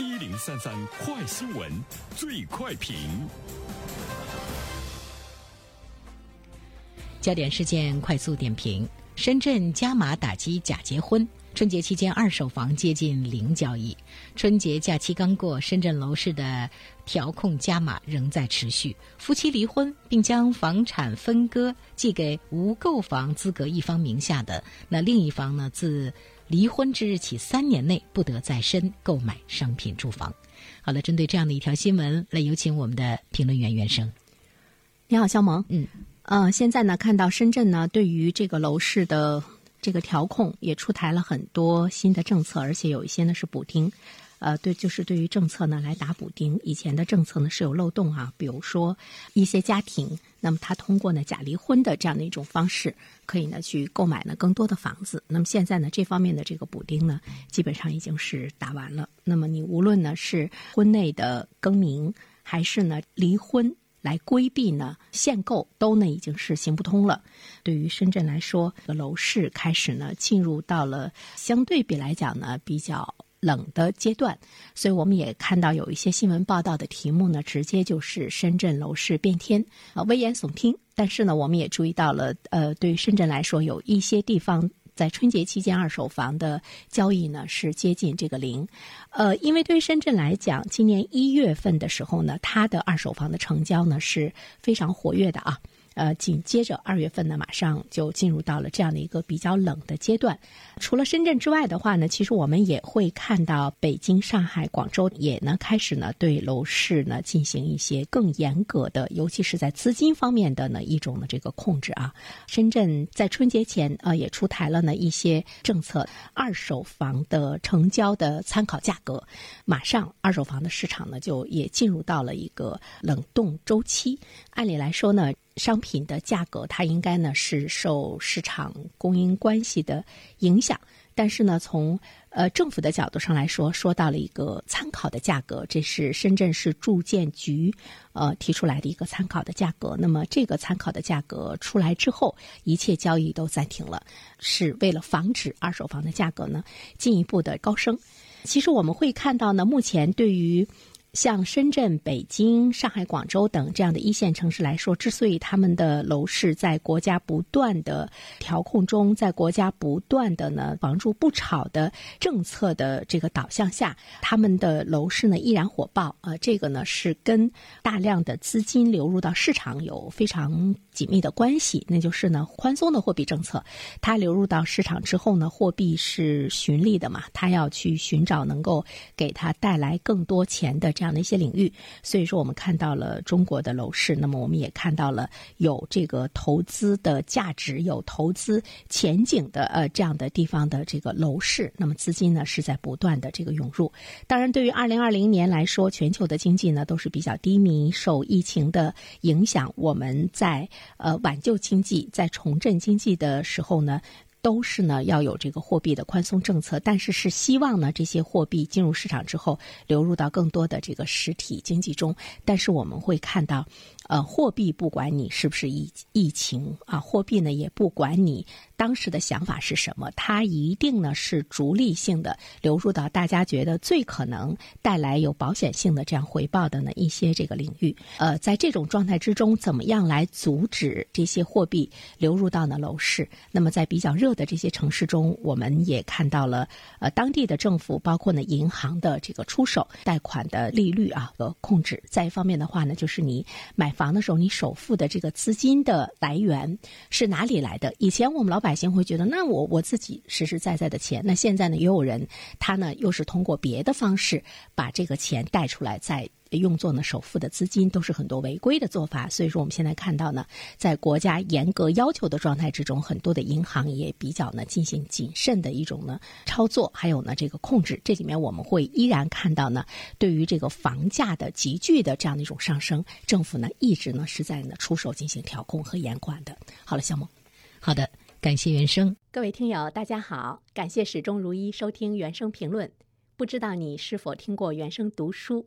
一零三三快新闻，最快评。焦点事件快速点评：深圳加码打击假结婚。春节期间，二手房接近零交易。春节假期刚过，深圳楼市的调控加码仍在持续。夫妻离婚并将房产分割寄给无购房资格一方名下的，那另一方呢？自离婚之日起三年内不得再申购买商品住房。好了，针对这样的一条新闻，来有请我们的评论员袁生。你好，肖萌。嗯，呃，现在呢，看到深圳呢，对于这个楼市的。这个调控也出台了很多新的政策，而且有一些呢是补丁，呃，对，就是对于政策呢来打补丁。以前的政策呢是有漏洞啊，比如说一些家庭，那么他通过呢假离婚的这样的一种方式，可以呢去购买呢更多的房子。那么现在呢这方面的这个补丁呢，基本上已经是打完了。那么你无论呢是婚内的更名，还是呢离婚。来规避呢限购都呢已经是行不通了。对于深圳来说，楼市开始呢进入到了相对比来讲呢比较冷的阶段，所以我们也看到有一些新闻报道的题目呢，直接就是深圳楼市变天啊，危言耸听。但是呢，我们也注意到了，呃，对于深圳来说，有一些地方。在春节期间，二手房的交易呢是接近这个零，呃，因为对于深圳来讲，今年一月份的时候呢，它的二手房的成交呢是非常活跃的啊。呃，紧接着二月份呢，马上就进入到了这样的一个比较冷的阶段。除了深圳之外的话呢，其实我们也会看到北京、上海、广州也呢开始呢对楼市呢进行一些更严格的，尤其是在资金方面的呢一种的这个控制啊。深圳在春节前呃也出台了呢一些政策，二手房的成交的参考价格，马上二手房的市场呢就也进入到了一个冷冻周期。按理来说呢。商品的价格，它应该呢是受市场供应关系的影响，但是呢，从呃政府的角度上来说，说到了一个参考的价格，这是深圳市住建局呃提出来的一个参考的价格。那么这个参考的价格出来之后，一切交易都暂停了，是为了防止二手房的价格呢进一步的高升。其实我们会看到呢，目前对于。像深圳、北京、上海、广州等这样的一线城市来说，之所以他们的楼市在国家不断的调控中，在国家不断的呢“房住不炒”的政策的这个导向下，他们的楼市呢依然火爆。呃，这个呢是跟大量的资金流入到市场有非常紧密的关系。那就是呢，宽松的货币政策，它流入到市场之后呢，货币是寻利的嘛，它要去寻找能够给它带来更多钱的这。这样的一些领域，所以说我们看到了中国的楼市，那么我们也看到了有这个投资的价值、有投资前景的呃这样的地方的这个楼市，那么资金呢是在不断的这个涌入。当然，对于二零二零年来说，全球的经济呢都是比较低迷，受疫情的影响，我们在呃挽救经济、在重振经济的时候呢。都是呢要有这个货币的宽松政策，但是是希望呢这些货币进入市场之后流入到更多的这个实体经济中。但是我们会看到，呃，货币不管你是不是疫疫情啊，货币呢也不管你。当时的想法是什么？它一定呢是逐利性的流入到大家觉得最可能带来有保险性的这样回报的呢一些这个领域。呃，在这种状态之中，怎么样来阻止这些货币流入到呢楼市？那么在比较热的这些城市中，我们也看到了呃当地的政府包括呢银行的这个出手，贷款的利率啊和控制。再一方面的话呢，就是你买房的时候，你首付的这个资金的来源是哪里来的？以前我们老。百姓会觉得，那我我自己实实在在的钱，那现在呢，也有人他呢又是通过别的方式把这个钱贷出来，再用作呢首付的资金，都是很多违规的做法。所以说，我们现在看到呢，在国家严格要求的状态之中，很多的银行也比较呢进行谨慎的一种呢操作，还有呢这个控制。这里面我们会依然看到呢，对于这个房价的急剧的这样的一种上升，政府呢一直呢是在呢出手进行调控和严管的。好了，项目，好的。感谢原生，各位听友，大家好，感谢始终如一收听原声评论。不知道你是否听过原声读书？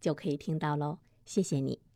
就可以听到喽。谢谢你。